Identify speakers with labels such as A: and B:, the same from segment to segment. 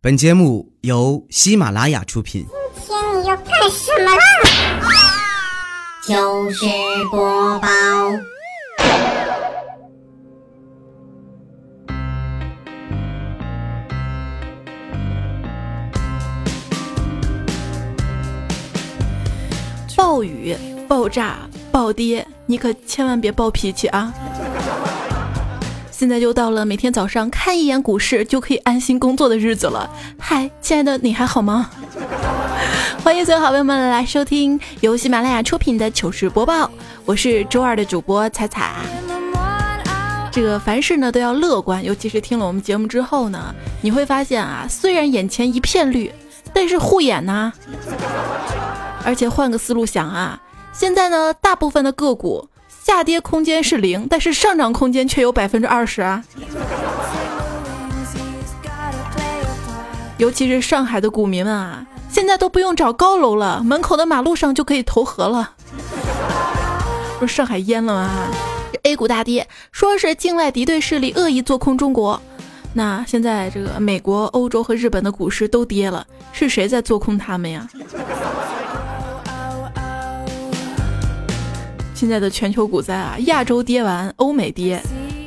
A: 本节目由喜马拉雅出品。
B: 今天你要干什么啦？
C: 就是播报。
D: 暴雨、爆炸、暴跌，你可千万别暴脾气啊！现在就到了每天早上看一眼股市就可以安心工作的日子了。嗨，亲爱的，你还好吗？欢迎所有好朋友们来收听由喜马拉雅出品的糗事播报，我是周二的主播彩彩。这个凡事呢都要乐观，尤其是听了我们节目之后呢，你会发现啊，虽然眼前一片绿，但是护眼呢。而且换个思路想啊，现在呢，大部分的个股下跌空间是零，但是上涨空间却有百分之二十啊。尤其是上海的股民们啊，现在都不用找高楼了，门口的马路上就可以投河了。不是上海淹了吗？A 股大跌，说是境外敌对势力恶意做空中国。那现在这个美国、欧洲和日本的股市都跌了，是谁在做空他们呀？现在的全球股灾啊，亚洲跌完，欧美跌，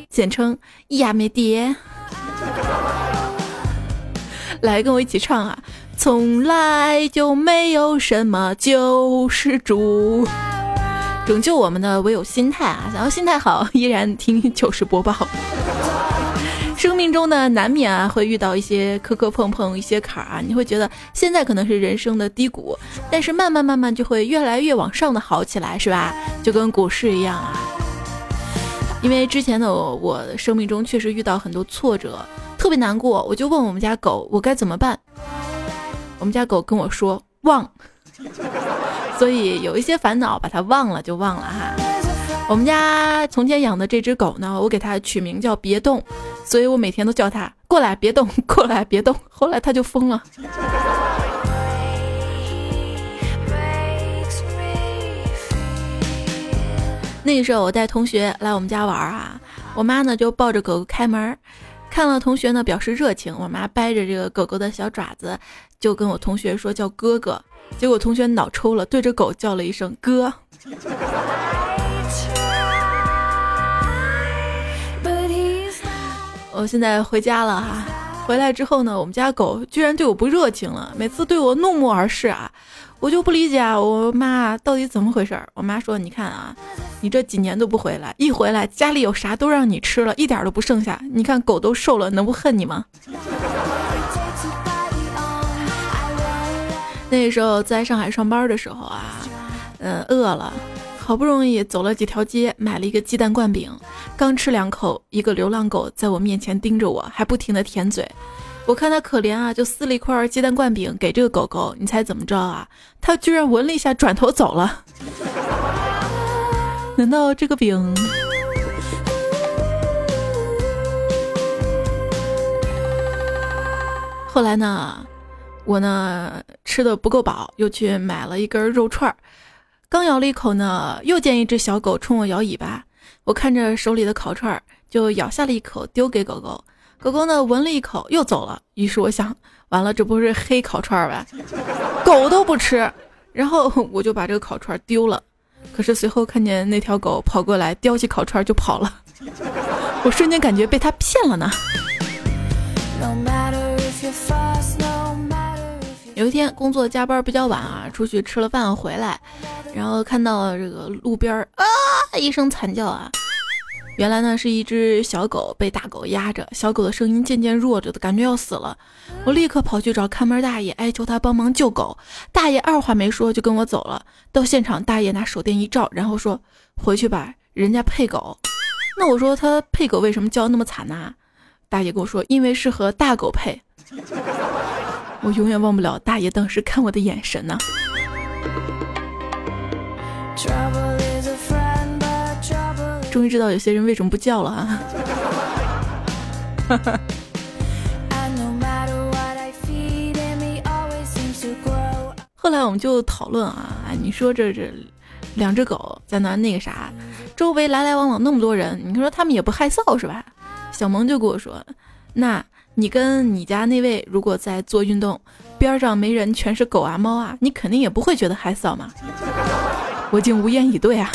D: 简称亚美跌。来跟我一起唱啊！从来就没有什么救世主，拯救我们的唯有心态啊！想要心态好，依然听糗事播报。生命中呢，难免啊会遇到一些磕磕碰碰，一些坎儿啊，你会觉得现在可能是人生的低谷，但是慢慢慢慢就会越来越往上的好起来，是吧？就跟股市一样啊。因为之前的我，我生命中确实遇到很多挫折，特别难过，我就问我们家狗，我该怎么办？我们家狗跟我说忘，所以有一些烦恼，把它忘了就忘了哈。我们家从前养的这只狗呢，我给它取名叫别动。所以我每天都叫它过来，别动，过来，别动。后来它就疯了。那个时候我带同学来我们家玩啊，我妈呢就抱着狗狗开门，看了同学呢表示热情，我妈掰着这个狗狗的小爪子，就跟我同学说叫哥哥，结果同学脑抽了，对着狗叫了一声哥。我现在回家了哈，回来之后呢，我们家狗居然对我不热情了，每次对我怒目而视啊，我就不理解啊，我妈到底怎么回事？我妈说，你看啊，你这几年都不回来，一回来家里有啥都让你吃了，一点都不剩下，你看狗都瘦了，能不恨你吗？那时候在上海上班的时候啊，嗯，饿了。好不容易走了几条街，买了一个鸡蛋灌饼，刚吃两口，一个流浪狗在我面前盯着我，还不停的舔嘴。我看它可怜啊，就撕了一块鸡蛋灌饼给这个狗狗。你猜怎么着啊？它居然闻了一下，转头走了。难道这个饼？后来呢，我呢吃的不够饱，又去买了一根肉串儿。刚咬了一口呢，又见一只小狗冲我摇尾巴。我看着手里的烤串儿，就咬下了一口，丢给狗狗。狗狗呢，闻了一口，又走了。于是我想，完了，这不是黑烤串儿吧？狗都不吃。然后 我就把这个烤串儿丢了。可是随后看见那条狗跑过来，叼起烤串儿就跑了。我瞬间感觉被它骗了呢。有一天工作加班比较晚啊，出去吃了饭回来。然后看到这个路边儿啊一声惨叫啊，原来呢是一只小狗被大狗压着，小狗的声音渐渐弱着的感觉要死了。我立刻跑去找看门大爷，哀求他帮忙救狗。大爷二话没说就跟我走了。到现场，大爷拿手电一照，然后说：“回去吧，人家配狗。”那我说他配狗为什么叫那么惨呢？大爷跟我说：“因为是和大狗配。”我永远忘不了大爷当时看我的眼神呢。终于知道有些人为什么不叫了啊！后来我们就讨论啊，你说这这两只狗在那那个啥，周围来来往往那么多人，你说他们也不害臊是吧？小萌就跟我说，那你跟你家那位如果在做运动，边上没人，全是狗啊猫啊，你肯定也不会觉得害臊嘛。我竟无言以对啊。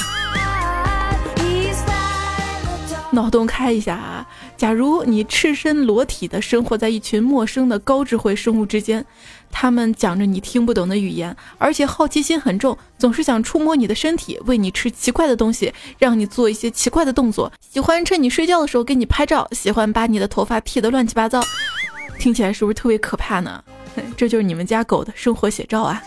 D: 脑洞开一下啊！假如你赤身裸体的生活在一群陌生的高智慧生物之间，他们讲着你听不懂的语言，而且好奇心很重，总是想触摸你的身体，喂你吃奇怪的东西，让你做一些奇怪的动作，喜欢趁你睡觉的时候给你拍照，喜欢把你的头发剃得乱七八糟，听起来是不是特别可怕呢？这就是你们家狗的生活写照啊！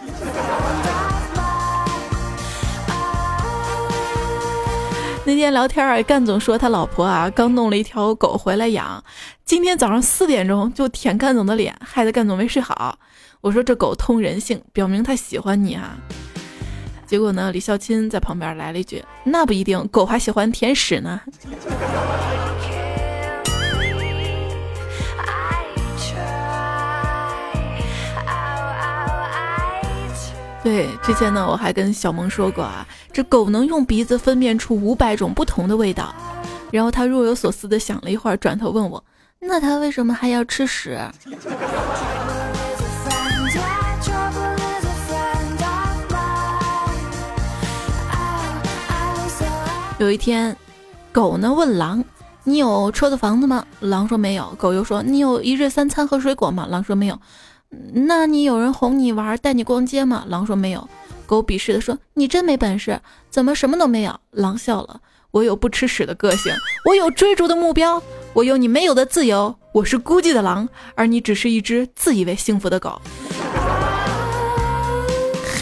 D: 那天聊天啊，干总说他老婆啊刚弄了一条狗回来养，今天早上四点钟就舔干总的脸，害得干总没睡好。我说这狗通人性，表明他喜欢你啊。结果呢，李孝钦在旁边来了一句：“那不一定，狗还喜欢舔屎呢。”对，之前呢，我还跟小萌说过啊，这狗能用鼻子分辨出五百种不同的味道。然后他若有所思的想了一会儿，转头问我：“那它为什么还要吃屎？”有一天，狗呢问狼：“你有车子房子吗？”狼说没有。狗又说：“你有一日三餐和水果吗？”狼说没有。那你有人哄你玩，带你逛街吗？狼说没有。狗鄙视的说：“你真没本事，怎么什么都没有？”狼笑了：“我有不吃屎的个性，我有追逐的目标，我有你没有的自由。我是孤寂的狼，而你只是一只自以为幸福的狗。”嘿，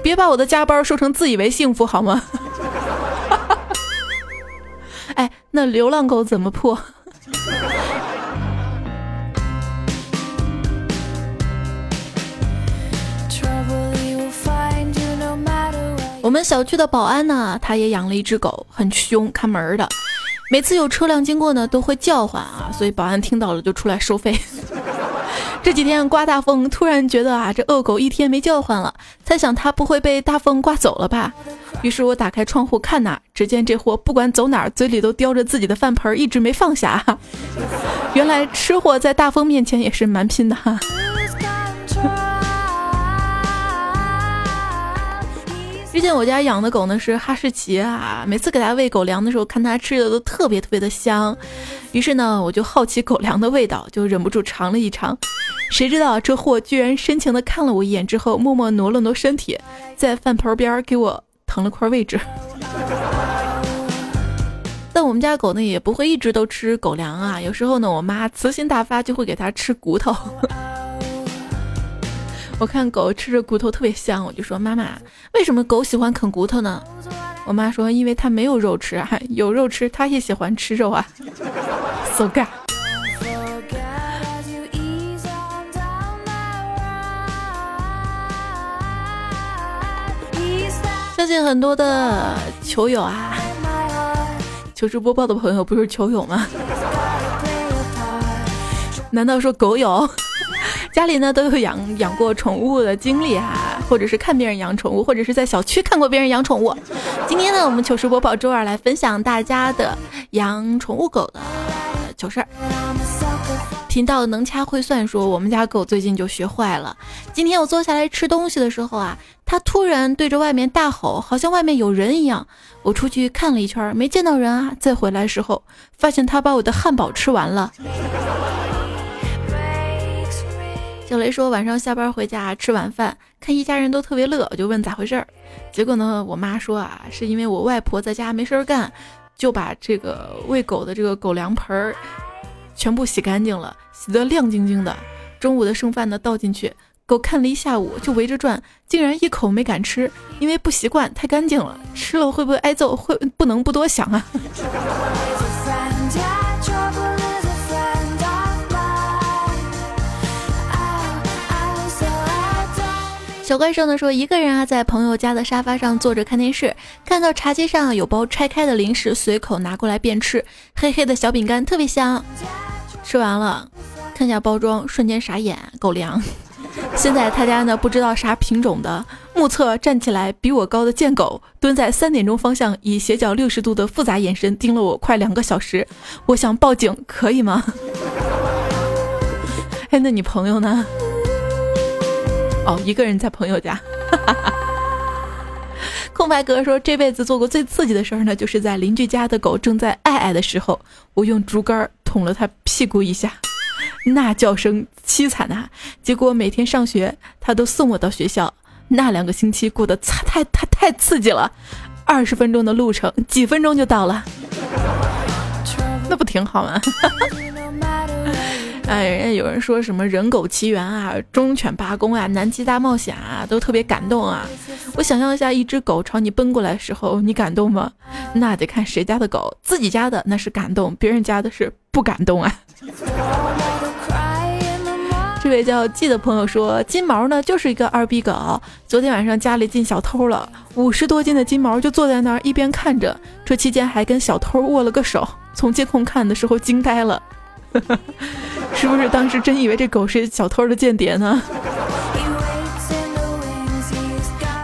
D: 别把我的加班说成自以为幸福好吗？哎，那流浪狗怎么破？我们小区的保安呢，他也养了一只狗，很凶，看门的。每次有车辆经过呢，都会叫唤啊，所以保安听到了就出来收费。这几天刮大风，突然觉得啊，这恶狗一天没叫唤了，猜想它不会被大风刮走了吧？于是我打开窗户看呐，只见这货不管走哪儿，嘴里都叼着自己的饭盆，一直没放下。原来吃货在大风面前也是蛮拼的哈。之前我家养的狗呢是哈士奇啊，每次给它喂狗粮的时候，看它吃的都特别特别的香，于是呢我就好奇狗粮的味道，就忍不住尝了一尝。谁知道这货居然深情的看了我一眼之后，默默挪了挪身体，在饭盆边给我腾了块位置。但我们家狗呢也不会一直都吃狗粮啊，有时候呢我妈慈心大发就会给它吃骨头。我看狗吃着骨头特别香，我就说妈妈，为什么狗喜欢啃骨头呢？我妈说，因为它没有肉吃啊，有肉吃它也喜欢吃肉啊。So g 相信很多的球友啊，糗事播报的朋友不是球友吗？难道说狗友？家里呢都有养养过宠物的经历哈，或者是看别人养宠物，或者是在小区看过别人养宠物。今天呢，我们糗事播报周二来分享大家的养宠物狗的糗事儿。频道能掐会算说，我们家狗最近就学坏了。今天我坐下来吃东西的时候啊，它突然对着外面大吼，好像外面有人一样。我出去看了一圈，没见到人啊。再回来时候，发现它把我的汉堡吃完了。小雷说晚上下班回家吃晚饭，看一家人都特别乐，我就问咋回事儿。结果呢，我妈说啊，是因为我外婆在家没事儿干，就把这个喂狗的这个狗粮盆儿全部洗干净了，洗得亮晶晶的。中午的剩饭呢倒进去，狗看了一下午就围着转，竟然一口没敢吃，因为不习惯，太干净了，吃了会不会挨揍？会不能不多想啊。小怪兽呢说，一个人啊在朋友家的沙发上坐着看电视，看到茶几上有包拆开的零食，随口拿过来便吃，黑黑的小饼干特别香。吃完了，看下包装，瞬间傻眼，狗粮。现在他家呢不知道啥品种的，目测站起来比我高的贱狗，蹲在三点钟方向，以斜角六十度的复杂眼神盯了我快两个小时。我想报警，可以吗？哎，那你朋友呢？一个人在朋友家。空白哥说，这辈子做过最刺激的事儿呢，就是在邻居家的狗正在爱爱的时候，我用竹竿捅了它屁股一下。那叫声凄惨呐！结果每天上学，他都送我到学校。那两个星期过得太太太刺激了，二十分钟的路程，几分钟就到了，那不挺好吗？哎，人家有人说什么人狗奇缘啊、忠犬八公啊、南极大冒险啊，都特别感动啊。我想象一下，一只狗朝你奔过来的时候，你感动吗？那得看谁家的狗，自己家的那是感动，别人家的是不感动啊。这位叫记的朋友说，金毛呢就是一个二逼狗。昨天晚上家里进小偷了，五十多斤的金毛就坐在那儿一边看着，这期间还跟小偷握了个手。从监控看的时候惊呆了，是不是当时真以为这狗是小偷的间谍呢？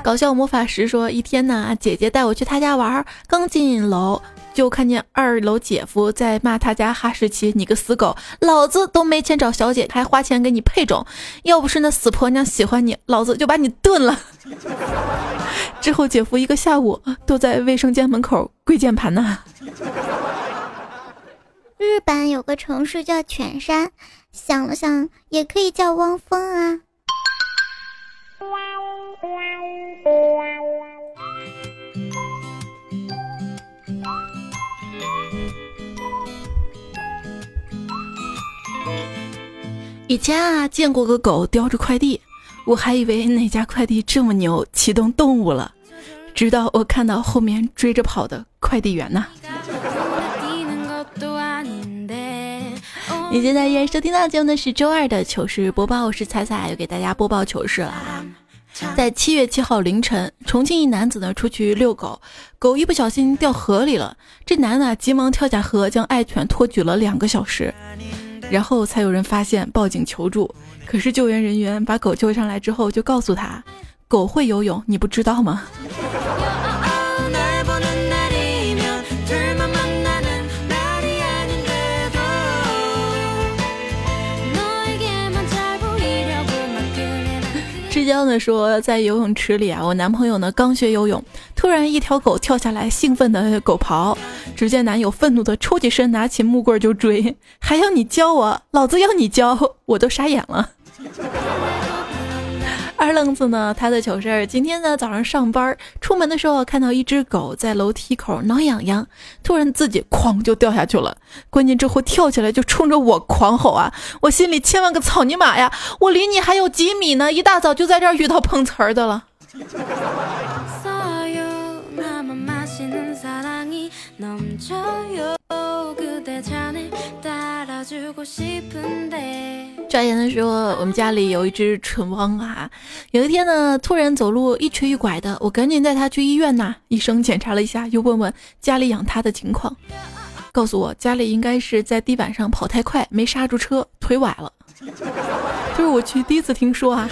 D: 搞笑魔法师说，一天呢，姐姐带我去他家玩，刚进楼。就看见二楼姐夫在骂他家哈士奇：“你个死狗，老子都没钱找小姐，还花钱给你配种，要不是那死婆娘喜欢你，老子就把你炖了。”之后姐夫一个下午都在卫生间门口跪键盘呢。
B: 日本有个城市叫犬山，想了想也可以叫汪峰啊。
D: 以前啊，见过个狗叼着快递，我还以为哪家快递这么牛，启动动物了。直到我看到后面追着跑的快递员呢。你现在依然收听到节目呢是周二的糗事播报，我是彩彩，又给大家播报糗事了啊。在七月七号凌晨，重庆一男子呢出去遛狗，狗一不小心掉河里了，这男的急忙跳下河，将爱犬托举了两个小时。然后才有人发现，报警求助。可是救援人员把狗救上来之后，就告诉他，狗会游泳，你不知道吗？之交呢说，在游泳池里啊，我男朋友呢刚学游泳，突然一条狗跳下来，兴奋的狗刨。只见男友愤怒的抽起身，拿起木棍就追，还要你教我，老子要你教，我都傻眼了。二愣子呢，他的糗事儿，今天呢早上上班出门的时候，看到一只狗在楼梯口挠痒痒，突然自己哐就掉下去了，关键这货跳起来就冲着我狂吼啊！我心里千万个草泥马呀，我离你还有几米呢，一大早就在这儿遇到碰瓷儿的了。转言的时候，我们家里有一只蠢汪啊。有一天呢，突然走路一瘸一拐的，我赶紧带它去医院呐。医生检查了一下，又问问家里养它的情况，告诉我家里应该是在地板上跑太快，没刹住车，腿崴了。就是我去第一次听说啊。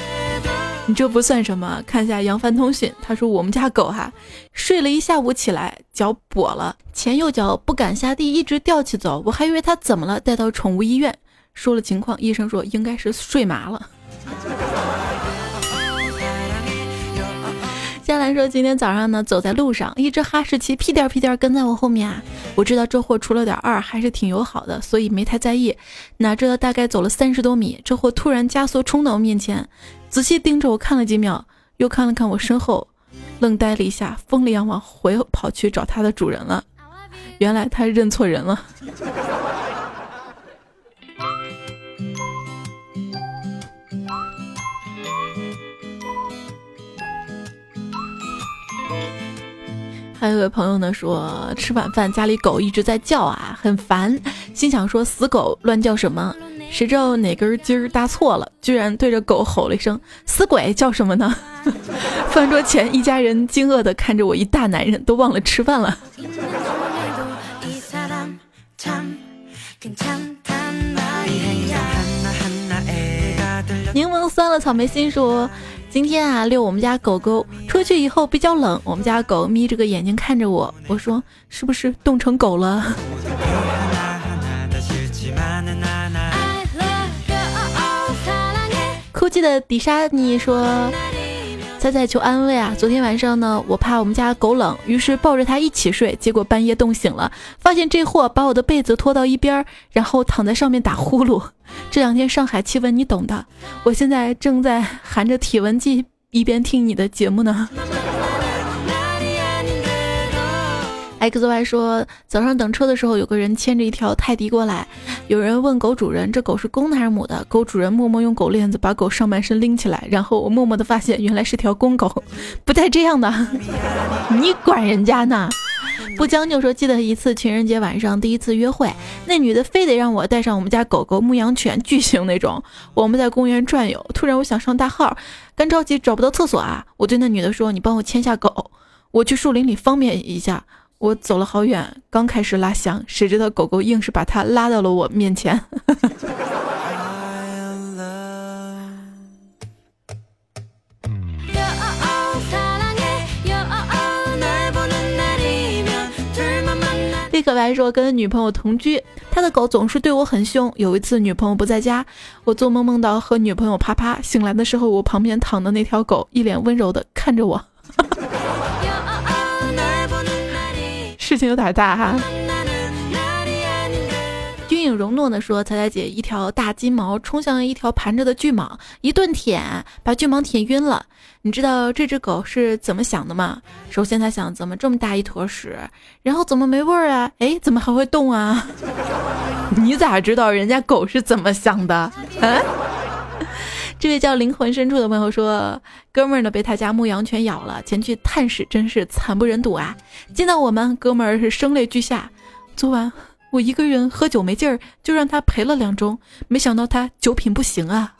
D: 你这不算什么，看一下杨帆通讯，他说我们家狗哈，睡了一下午起来脚跛了，前右脚不敢下地，一直吊起走，我还以为它怎么了，带到宠物医院，说了情况，医生说应该是睡麻了。佳兰说今天早上呢，走在路上，一只哈士奇屁颠屁颠跟在我后面啊，我知道这货出了点二，还是挺友好的，所以没太在意，哪知道大概走了三十多米，这货突然加速冲到我面前。仔细盯着我看了几秒，又看了看我身后，愣呆了一下，疯了一样往回跑去找它的主人了。原来它认错人了。还有一位朋友呢说，吃晚饭家里狗一直在叫啊，很烦，心想说死狗乱叫什么？谁知道哪根筋搭错了，居然对着狗吼了一声“死鬼”，叫什么呢？饭桌前一家人惊愕地看着我，一大男人都忘了吃饭了。柠檬酸了草莓心说，今天啊遛我们家狗狗出去以后比较冷，我们家狗眯着个眼睛看着我，我说是不是冻成狗了？哭泣的迪莎妮说。仔仔求安慰啊！昨天晚上呢，我怕我们家狗冷，于是抱着它一起睡，结果半夜冻醒了，发现这货把我的被子拖到一边，然后躺在上面打呼噜。这两天上海气温你懂的，我现在正在 含着体温计一边听你的节目呢。X Y 说，早上等车的时候，有个人牵着一条泰迪过来。有人问狗主人，这狗是公的还是母的？狗主人默默用狗链子把狗上半身拎起来，然后我默默的发现，原来是条公狗。不带这样的，你管人家呢？不将就说，记得一次情人节晚上第一次约会，那女的非得让我带上我们家狗狗牧羊犬，巨型那种。我们在公园转悠，突然我想上大号，干着急找不到厕所啊！我对那女的说：“你帮我牵下狗，我去树林里方便一下。”我走了好远，刚开始拉翔，谁知道狗狗硬是把它拉到了我面前。立可白说跟女朋友同居，他的狗总是对我很凶。有一次女朋友不在家，我做梦梦到和女朋友啪啪，醒来的时候我旁边躺的那条狗一脸温柔的看着我。事情有点大哈。君影容诺的说：“彩彩姐，一条大金毛冲向一条盘着的巨蟒，一顿舔，把巨蟒舔晕了。你知道这只狗是怎么想的吗？首先他想，怎么这么大一坨屎？然后怎么没味儿啊？哎，怎么还会动啊？你咋知道人家狗是怎么想的？啊？” 这位叫灵魂深处的朋友说：“哥们儿呢被他家牧羊犬咬了，前去探视，真是惨不忍睹啊！见到我们，哥们儿是声泪俱下。昨晚我一个人喝酒没劲儿，就让他陪了两盅，没想到他酒品不行啊。”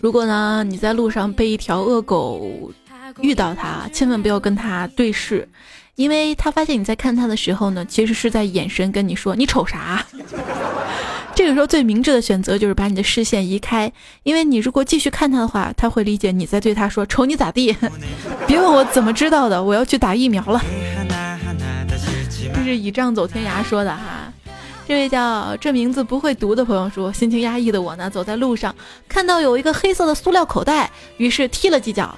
D: 如果呢，你在路上被一条恶狗。遇到他，千万不要跟他对视，因为他发现你在看他的时候呢，其实是在眼神跟你说你瞅啥。这个时候最明智的选择就是把你的视线移开，因为你如果继续看他的话，他会理解你在对他说瞅你咋地。别问我怎么知道的，我要去打疫苗了。这是倚仗走天涯说的哈。这位叫这名字不会读的朋友说，心情压抑的我呢，走在路上看到有一个黑色的塑料口袋，于是踢了几脚。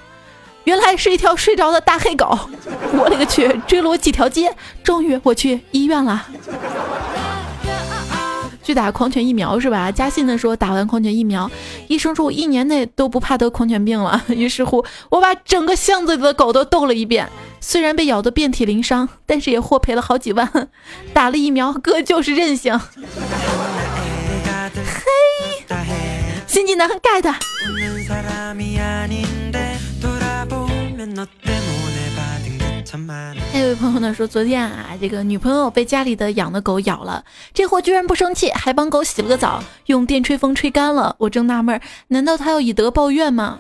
D: 原来是一条睡着的大黑狗，我勒个去，追了我几条街，终于我去医院了。去打狂犬疫苗是吧？嘉信的说打完狂犬疫苗，医生说我一年内都不怕得狂犬病了。于是乎，我把整个巷子里的狗都逗了一遍，虽然被咬得遍体鳞伤，但是也获赔了好几万。打了疫苗，哥就是任性。嘿，新技能 get。还有位朋友呢说，昨天啊，这个女朋友被家里的养的狗咬了，这货居然不生气，还帮狗洗了个澡，用电吹风吹干了。我正纳闷，难道他要以德报怨吗？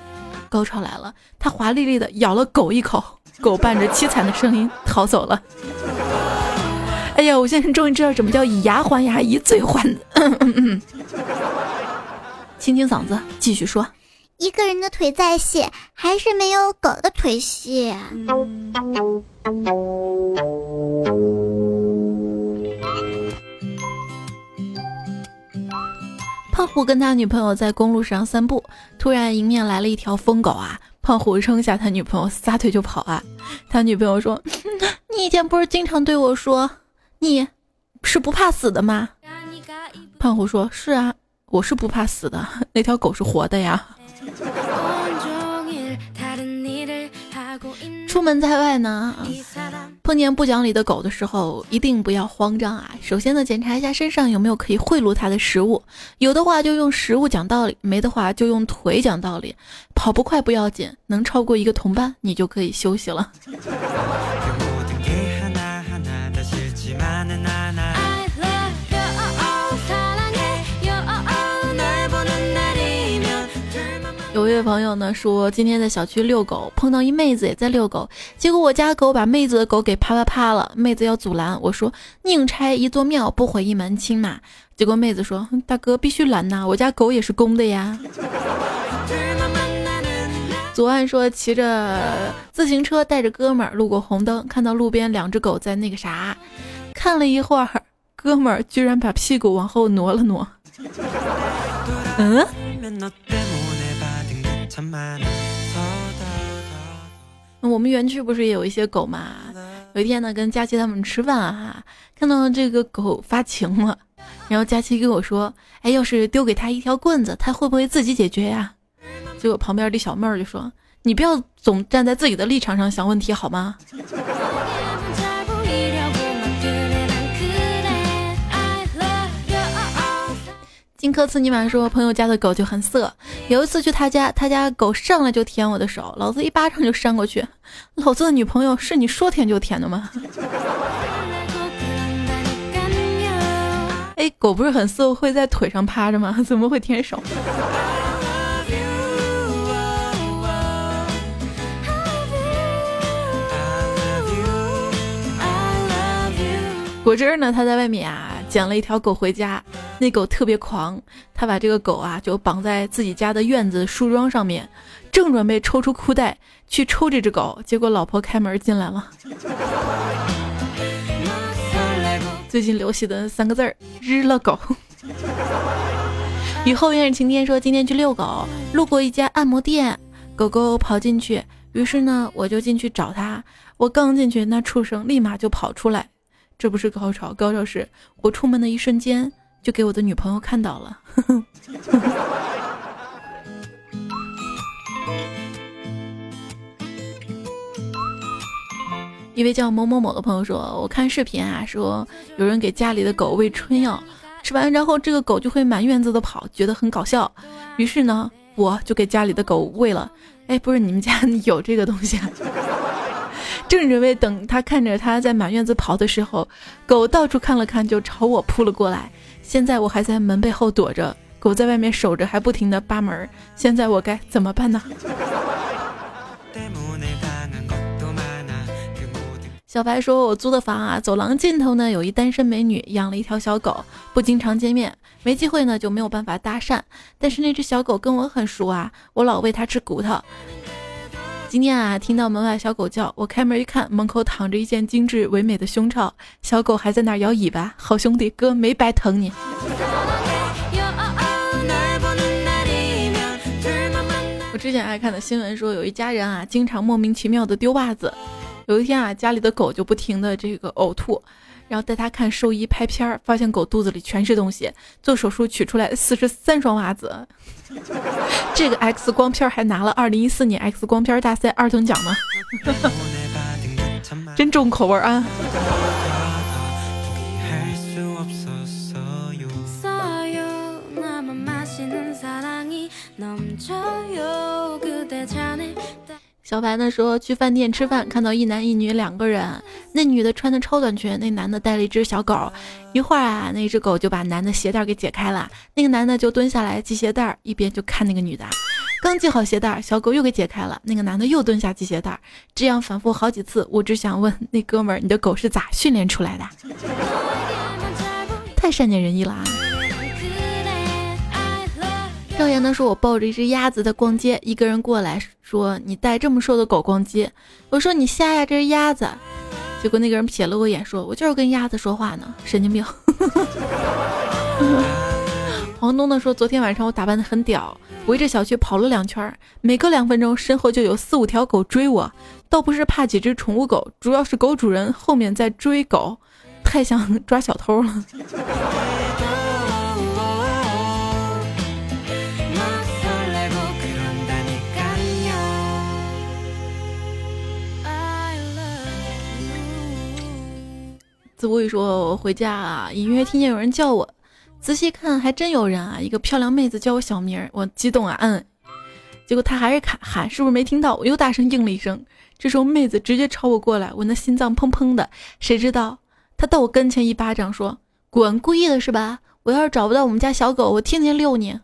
D: 高潮来了，他华丽丽的咬了狗一口，狗伴着凄惨的声音逃走了。哎呀，我现在终于知道什么叫以牙还牙，以嘴还。清清嗓子，继续说。
B: 一个人的腿再细，还是没有狗的腿细。
D: 胖虎跟他女朋友在公路上散步，突然迎面来了一条疯狗啊！胖虎扔下他女朋友，撒腿就跑啊！他女朋友说：“ 你以前不是经常对我说，你是不怕死的吗？”胖虎说：“是啊，我是不怕死的，那条狗是活的呀。”出门在外呢，碰见不讲理的狗的时候，一定不要慌张啊！首先呢，检查一下身上有没有可以贿赂它的食物，有的话就用食物讲道理，没的话就用腿讲道理。跑不快不要紧，能超过一个同伴，你就可以休息了。位这朋友呢说，今天在小区遛狗，碰到一妹子也在遛狗，结果我家狗把妹子的狗给啪啪啪了，妹子要阻拦，我说宁拆一座庙，不毁一门亲嘛。结果妹子说，大哥必须拦呐，我家狗也是公的呀。左岸说，骑着自行车带着哥们儿路过红灯，看到路边两只狗在那个啥，看了一会儿，哥们儿居然把屁股往后挪了挪。嗯。我们园区不是也有一些狗嘛？有一天呢，跟佳琪他们吃饭啊，看到这个狗发情了，然后佳琪跟我说：“哎，要是丢给他一条棍子，他会不会自己解决呀？”结果旁边的小妹儿就说：“你不要总站在自己的立场上想问题好吗？”金科茨尼玛说：“朋友家的狗就很色，有一次去他家，他家狗上来就舔我的手，老子一巴掌就扇过去。老子的女朋友是你说舔就舔的吗？” 哎，狗不是很色会在腿上趴着吗？怎么会舔手？果汁呢？他在外面啊，捡了一条狗回家。那狗特别狂，他把这个狗啊就绑在自己家的院子树桩上面，正准备抽出裤带去抽这只狗，结果老婆开门进来了。最近流行的三个字儿：日了狗。雨后院晴天说今天去遛狗，路过一家按摩店，狗狗跑进去，于是呢我就进去找它，我刚进去，那畜生立马就跑出来，这不是高潮，高潮是我出门的一瞬间。就给我的女朋友看到了。一位叫某某某的朋友说：“我看视频啊，说有人给家里的狗喂春药，吃完然后这个狗就会满院子的跑，觉得很搞笑。于是呢，我就给家里的狗喂了。哎，不是你们家 有这个东西？啊正准备等他看着他在满院子跑的时候，狗到处看了看，就朝我扑了过来。”现在我还在门背后躲着，狗在外面守着，还不停的扒门。现在我该怎么办呢？小白说：“我租的房啊，走廊尽头呢有一单身美女，养了一条小狗，不经常见面，没机会呢就没有办法搭讪。但是那只小狗跟我很熟啊，我老喂它吃骨头。”今天啊，听到门外小狗叫，我开门一看，门口躺着一件精致唯美的胸罩，小狗还在那摇尾巴。好兄弟，哥没白疼你。我之前爱看的新闻说，有一家人啊，经常莫名其妙的丢袜子。有一天啊，家里的狗就不停的这个呕吐。然后带他看兽医拍片儿，发现狗肚子里全是东西。做手术取出来四十三双袜子，这个 X 光片还拿了二零一四年 X 光片大赛二等奖呢，真重口味啊！小白呢说去饭店吃饭，看到一男一女两个人，那女的穿的超短裙，那男的带了一只小狗。一会儿啊，那只狗就把男的鞋带给解开了，那个男的就蹲下来系鞋带，一边就看那个女的。刚系好鞋带，小狗又给解开了，那个男的又蹲下系鞋带，这样反复好几次。我只想问那哥们儿，你的狗是咋训练出来的？太善解人意了啊！赵岩呢说：“我抱着一只鸭子在逛街，一个人过来说：‘你带这么瘦的狗逛街？’我说：‘你瞎呀，这是鸭子。’结果那个人瞥了我一眼，说：‘我就是跟鸭子说话呢，神经病。’黄东呢说：‘昨天晚上我打扮的很屌，围着小区跑了两圈，每隔两分钟身后就有四五条狗追我，倒不是怕几只宠物狗，主要是狗主人后面在追狗，太像抓小偷了。’”子无语说：“我回家啊，隐约听见有人叫我，仔细看还真有人啊！一个漂亮妹子叫我小名儿，我激动啊，嗯。结果他还是喊喊，是不是没听到？我又大声应了一声。这时候妹子直接朝我过来，我那心脏砰砰的。谁知道她到我跟前一巴掌，说：滚，故意的是吧？我要是找不到我们家小狗，我天天遛你。”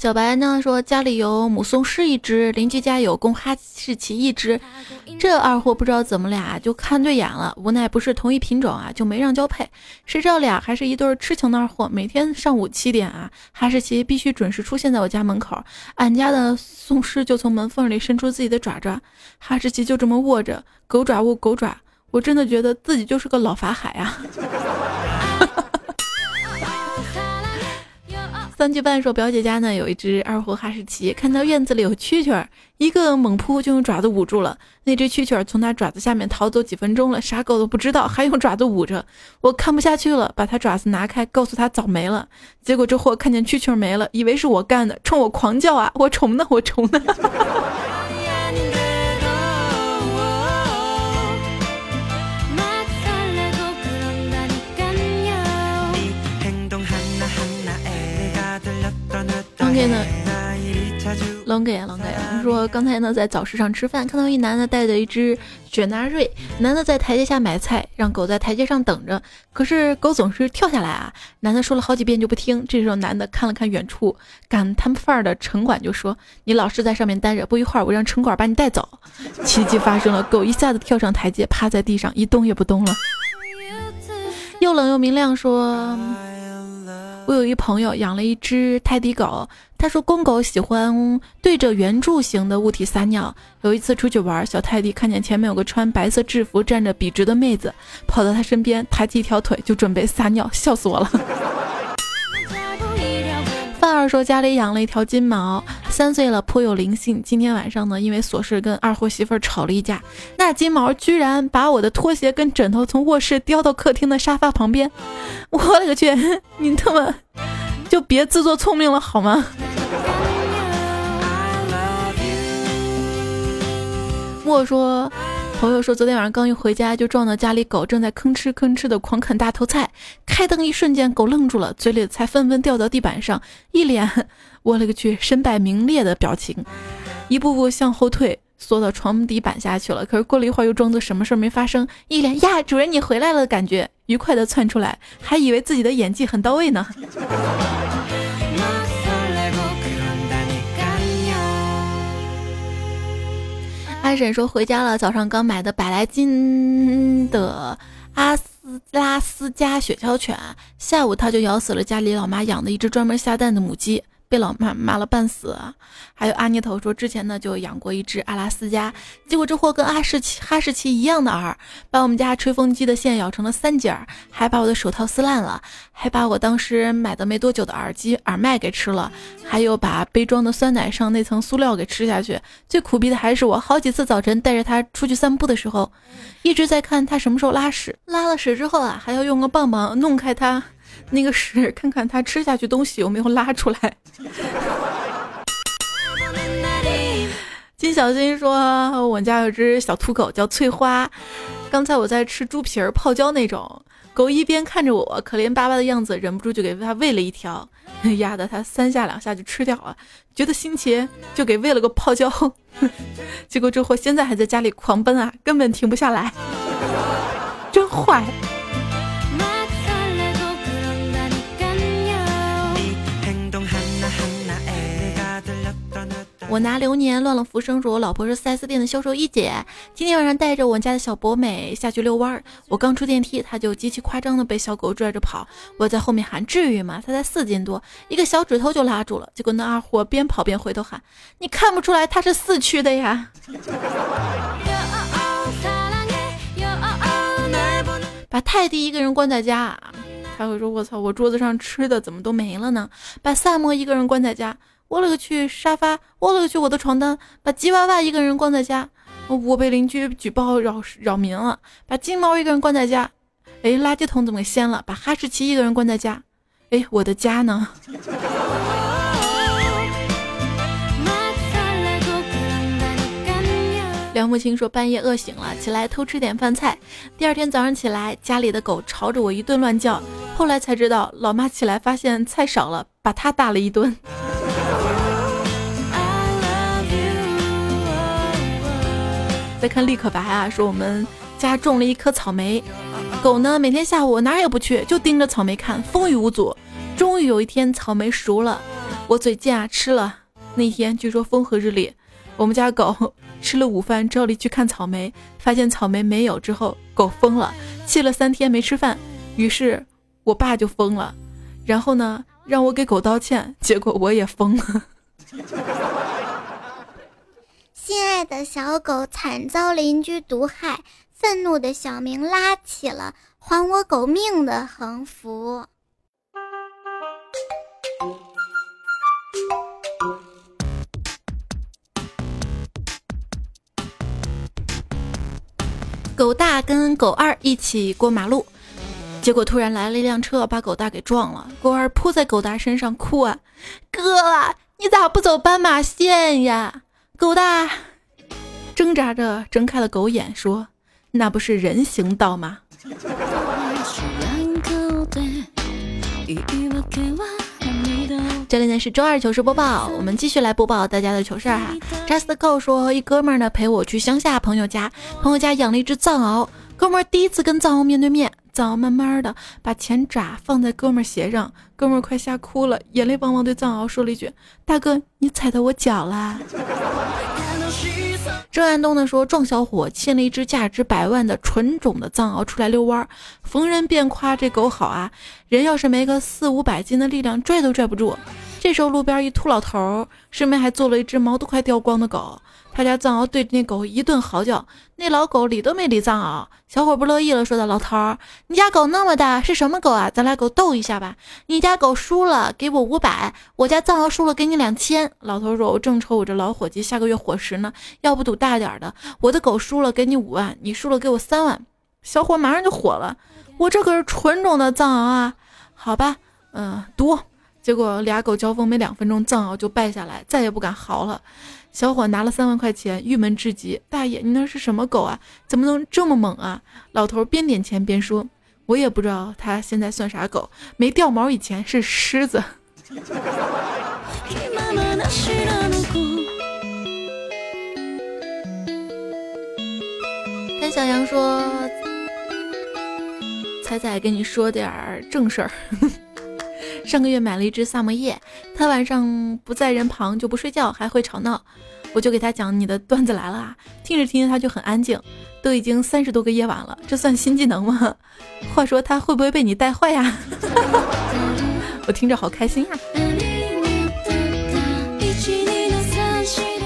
D: 小白呢说家里有母松狮一只，邻居家有公哈士奇一只，这二货不知道怎么俩就看对眼了，无奈不是同一品种啊，就没让交配。谁知道俩还是一对痴情的二货，每天上午七点啊，哈士奇必须准时出现在我家门口，俺家的松狮就从门缝里伸出自己的爪爪，哈士奇就这么握着，狗爪握狗爪，我真的觉得自己就是个老法海啊。三句半说，表姐家呢有一只二胡哈士奇，看到院子里有蛐蛐儿，一个猛扑就用爪子捂住了。那只蛐蛐儿从它爪子下面逃走几分钟了，傻狗都不知道，还用爪子捂着。我看不下去了，把它爪子拿开，告诉他早没了。结果这货看见蛐蛐儿没了，以为是我干的，冲我狂叫啊！我虫呢？我虫呢？龙给呢？龙给呀，龙给啊！说刚才呢在早市上吃饭，看到一男的带着一只雪纳瑞，男的在台阶下买菜，让狗在台阶上等着，可是狗总是跳下来啊！男的说了好几遍就不听。这时候男的看了看远处赶摊贩儿的城管，就说：“你老是在上面待着，不一会儿我让城管把你带走。”奇迹发生了，狗一下子跳上台阶，趴在地上一动也不动了。又冷又明亮说。我有一朋友养了一只泰迪狗，他说公狗喜欢对着圆柱形的物体撒尿。有一次出去玩，小泰迪看见前面有个穿白色制服、站着笔直的妹子，跑到他身边，抬起一条腿就准备撒尿，笑死我了。范儿说家里养了一条金毛，三岁了，颇有灵性。今天晚上呢，因为琐事跟二货媳妇儿吵了一架，那金毛居然把我的拖鞋跟枕头从卧室叼到客厅的沙发旁边。我勒个去！你他妈就别自作聪明了好吗？莫说。朋友说，昨天晚上刚一回家，就撞到家里狗正在吭哧吭哧的狂啃大头菜。开灯一瞬间，狗愣住了，嘴里的菜纷纷掉到地板上，一脸我勒个去，身败名裂的表情，一步步向后退，缩到床底板下去了。可是过了一会儿，又装作什么事儿没发生，一脸呀，主人你回来了的感觉，愉快的窜出来，还以为自己的演技很到位呢。阿婶说回家了，早上刚买的百来斤的阿斯拉斯加雪橇犬，下午它就咬死了家里老妈养的一只专门下蛋的母鸡。被老妈骂了半死，还有阿妮头说之前呢就养过一只阿拉斯加，结果这货跟阿士奇哈士奇一样的耳，把我们家吹风机的线咬成了三截儿，还把我的手套撕烂了，还把我当时买的没多久的耳机耳麦给吃了，还有把杯装的酸奶上那层塑料给吃下去。最苦逼的还是我好几次早晨带着它出去散步的时候，一直在看它什么时候拉屎，拉了屎之后啊还要用个棒棒弄开它。那个屎，看看他吃下去东西有没有拉出来。金小新说：“我家有只小土狗叫翠花，刚才我在吃猪皮儿泡椒那种，狗一边看着我可怜巴巴的样子，忍不住就给它喂了一条，压得它三下两下就吃掉了，觉得新奇就给喂了个泡椒，结果这货现在还在家里狂奔啊，根本停不下来，真坏。”我拿流年乱了浮生，说我老婆是 4S 店的销售一姐。今天晚上带着我家的小博美下去遛弯儿，我刚出电梯，她就极其夸张的被小狗拽着跑。我在后面喊：“至于吗？它才四斤多，一个小指头就拉住了。”结果那二货边跑边回头喊：“你看不出来它是四驱的呀？”把泰迪一个人关在家，他会说：“我操，我桌子上吃的怎么都没了呢？”把萨摩一个人关在家。我勒个去！沙发，我勒个去！我的床单，把吉娃娃一个人关在家，我被邻居举报扰扰民了。把金毛一个人关在家，哎，垃圾桶怎么掀了？把哈士奇一个人关在家，哎，我的家呢？梁木青说半夜饿醒了，起来偷吃点饭菜。第二天早上起来，家里的狗朝着我一顿乱叫。后来才知道，老妈起来发现菜少了，把它打了一顿。再看立可白啊，说我们家种了一棵草莓，狗呢每天下午哪儿也不去，就盯着草莓看，风雨无阻。终于有一天草莓熟了，我嘴贱啊吃了。那天据说风和日丽，我们家狗 吃了午饭，照例去看草莓，发现草莓没有之后，狗疯了，气了三天没吃饭。于是我爸就疯了，然后呢让我给狗道歉，结果我也疯了。
B: 心爱的小狗惨遭邻居毒害，愤怒的小明拉起了“还我狗命”的横幅。
D: 狗大跟狗二一起过马路，结果突然来了一辆车，把狗大给撞了。狗二扑在狗大身上哭啊：“哥，你咋不走斑马线呀？”狗大挣扎着睁开了狗眼，说：“那不是人行道吗？”这里呢是周二糗事播报，我们继续来播报大家的糗事儿哈。Just Go 说，一哥们儿呢陪我去乡下朋友家，朋友家养了一只藏獒，哥们儿第一次跟藏獒面对面，藏獒慢慢的把前爪放在哥们儿鞋上，哥们儿快吓哭了，眼泪汪汪对藏獒说了一句：“大哥，你踩到我脚啦。”郑安东呢说，壮小伙牵了一只价值百万的纯种的藏獒出来遛弯儿，逢人便夸这狗好啊，人要是没个四五百斤的力量，拽都拽不住。这时候路边一秃老头儿，身边还坐了一只毛都快掉光的狗。他家藏獒对着那狗一顿嚎叫，那老狗理都没理藏獒。小伙不乐意了，说道：“老头儿，你家狗那么大，是什么狗啊？咱俩狗斗一下吧。你家狗输了，给我五百；我家藏獒输了，给你两千。”老头说：“我正愁我这老伙计下个月伙食呢，要不赌大点的？我的狗输了，给你五万；你输了，给我三万。”小伙马上就火了：“我这可是纯种的藏獒啊！好吧，嗯，赌。”结果俩狗交锋没两分钟，藏獒就败下来，再也不敢嚎了。小伙拿了三万块钱，郁闷至极。大爷，你那是什么狗啊？怎么能这么猛啊？老头边点钱边说：“我也不知道它现在算啥狗，没掉毛以前是狮子。”跟小杨说：“彩彩跟你说点正事儿。”上个月买了一只萨摩耶，它晚上不在人旁就不睡觉，还会吵闹。我就给它讲你的段子来了啊，听着听着它就很安静。都已经三十多个夜晚了，这算新技能吗？话说它会不会被你带坏呀？我听着好开心啊！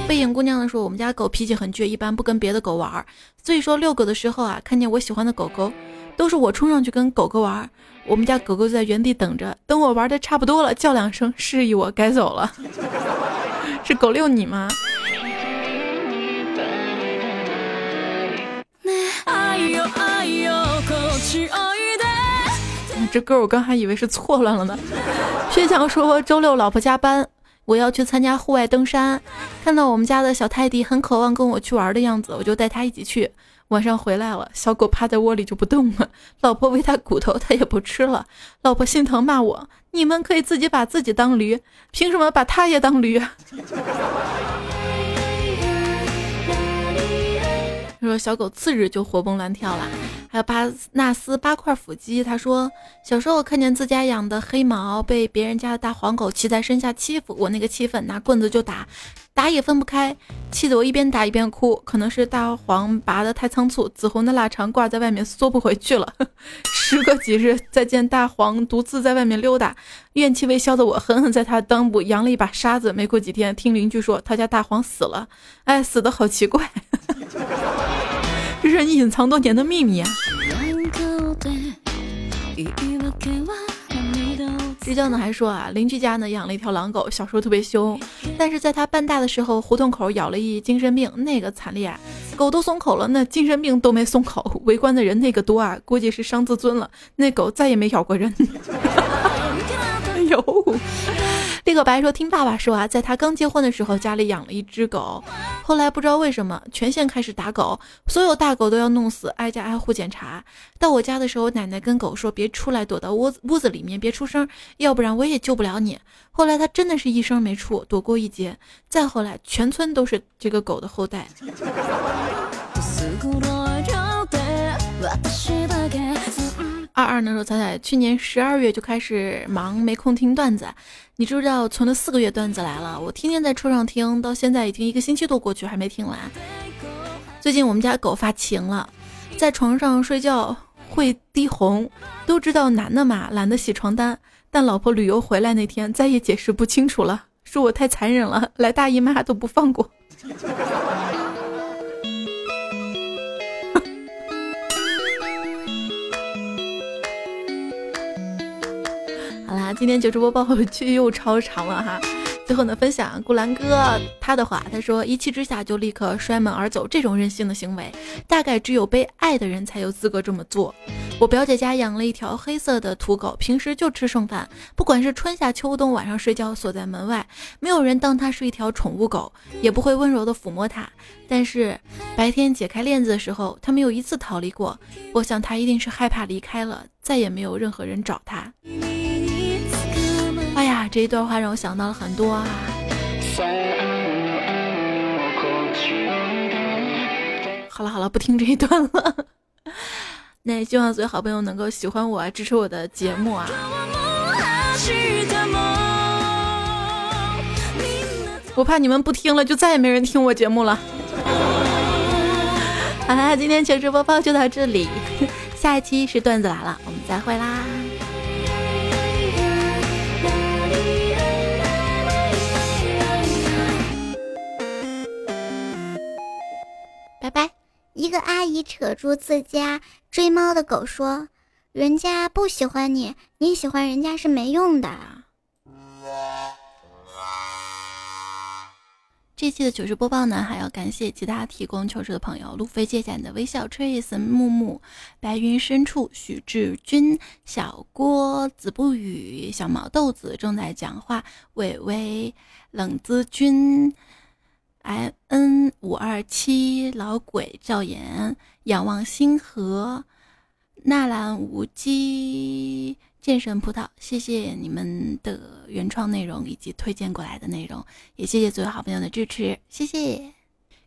D: 背影姑娘呢说，我们家狗脾气很倔，一般不跟别的狗玩，所以说遛狗的时候啊，看见我喜欢的狗狗，都是我冲上去跟狗狗玩。我们家狗狗就在原地等着，等我玩的差不多了，叫两声示意我该走了。是狗遛你吗？这歌我刚还以为是错乱了呢。薛强说周六老婆加班，我要去参加户外登山，看到我们家的小泰迪很渴望跟我去玩的样子，我就带他一起去。晚上回来了，小狗趴在窝里就不动了。老婆喂它骨头，它也不吃了。老婆心疼骂我：“你们可以自己把自己当驴，凭什么把它也当驴？”他 说小狗次日就活蹦乱跳了。还有巴纳斯八块腹肌，他说小时候看见自家养的黑毛被别人家的大黄狗骑在身下欺负，我那个气愤，拿棍子就打。打也分不开，气得我一边打一边哭。可能是大黄拔得太仓促，紫红的腊肠挂在外面缩不回去了。时隔几日，再见大黄独自在外面溜达，怨气未消的我狠狠在他裆部扬了一把沙子。没过几天，听邻居说他家大黄死了，哎，死的好奇怪，这是你隐藏多年的秘密啊。支教呢还说啊，邻居家呢养了一条狼狗，小时候特别凶，但是在它半大的时候，胡同口咬了一精神病，那个惨烈啊，狗都松口了，那精神病都没松口，围观的人那个多啊，估计是伤自尊了，那狗再也没咬过人。哎呦。立可白说：“听爸爸说啊，在他刚结婚的时候，家里养了一只狗，后来不知道为什么，全县开始打狗，所有大狗都要弄死，挨家挨户检查。到我家的时候，奶奶跟狗说别出来，躲到屋屋子里面，别出声，要不然我也救不了你。后来他真的是一声没出，躲过一劫。再后来，全村都是这个狗的后代。”二二那时候，彩彩去年十二月就开始忙，没空听段子。你知不知道存了四个月段子来了？我天天在车上听，到现在已经一个星期多过去，还没听完。最近我们家狗发情了，在床上睡觉会滴红，都知道男的嘛，懒得洗床单。但老婆旅游回来那天再也解释不清楚了，说我太残忍了，来大姨妈都不放过。好啦，今天就直播报剧又超长了哈。最后呢，分享顾兰哥他的话，他说一气之下就立刻摔门而走，这种任性的行为，大概只有被爱的人才有资格这么做。我表姐家养了一条黑色的土狗，平时就吃剩饭，不管是春夏秋冬，晚上睡觉锁在门外，没有人当它是一条宠物狗，也不会温柔的抚摸它。但是白天解开链子的时候，它没有一次逃离过。我想它一定是害怕离开了，再也没有任何人找它。这一段话让我想到了很多啊！好了好了，不听这一段了。那也希望所有好朋友能够喜欢我，支持我的节目啊！我怕你们不听了，就再也没人听我节目了。好啦，今天糗事播报就到这里，下一期是段子来了，我们再会啦！拜拜。
B: 一个阿姨扯住自家追猫的狗说：“人家不喜欢你，你喜欢人家是没用的。”
D: 这期的糗事播报呢，还要感谢其他提供糗事的朋友：路飞借展的微笑、Trace、木木、白云深处、许志军、小郭、子不语、小毛豆子正在讲话、伟伟、冷子君。I n 五二七老鬼赵岩仰望星河纳兰无羁剑神葡萄，谢谢你们的原创内容以及推荐过来的内容，也谢谢所有好朋友的支持，谢谢。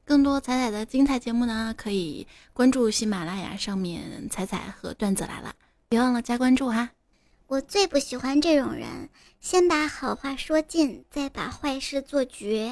D: 更多彩彩的精彩节目呢，可以关注喜马拉雅上面彩彩和段子来了，别忘了加关注哈。
B: 我最不喜欢这种人，先把好话说尽，再把坏事做绝。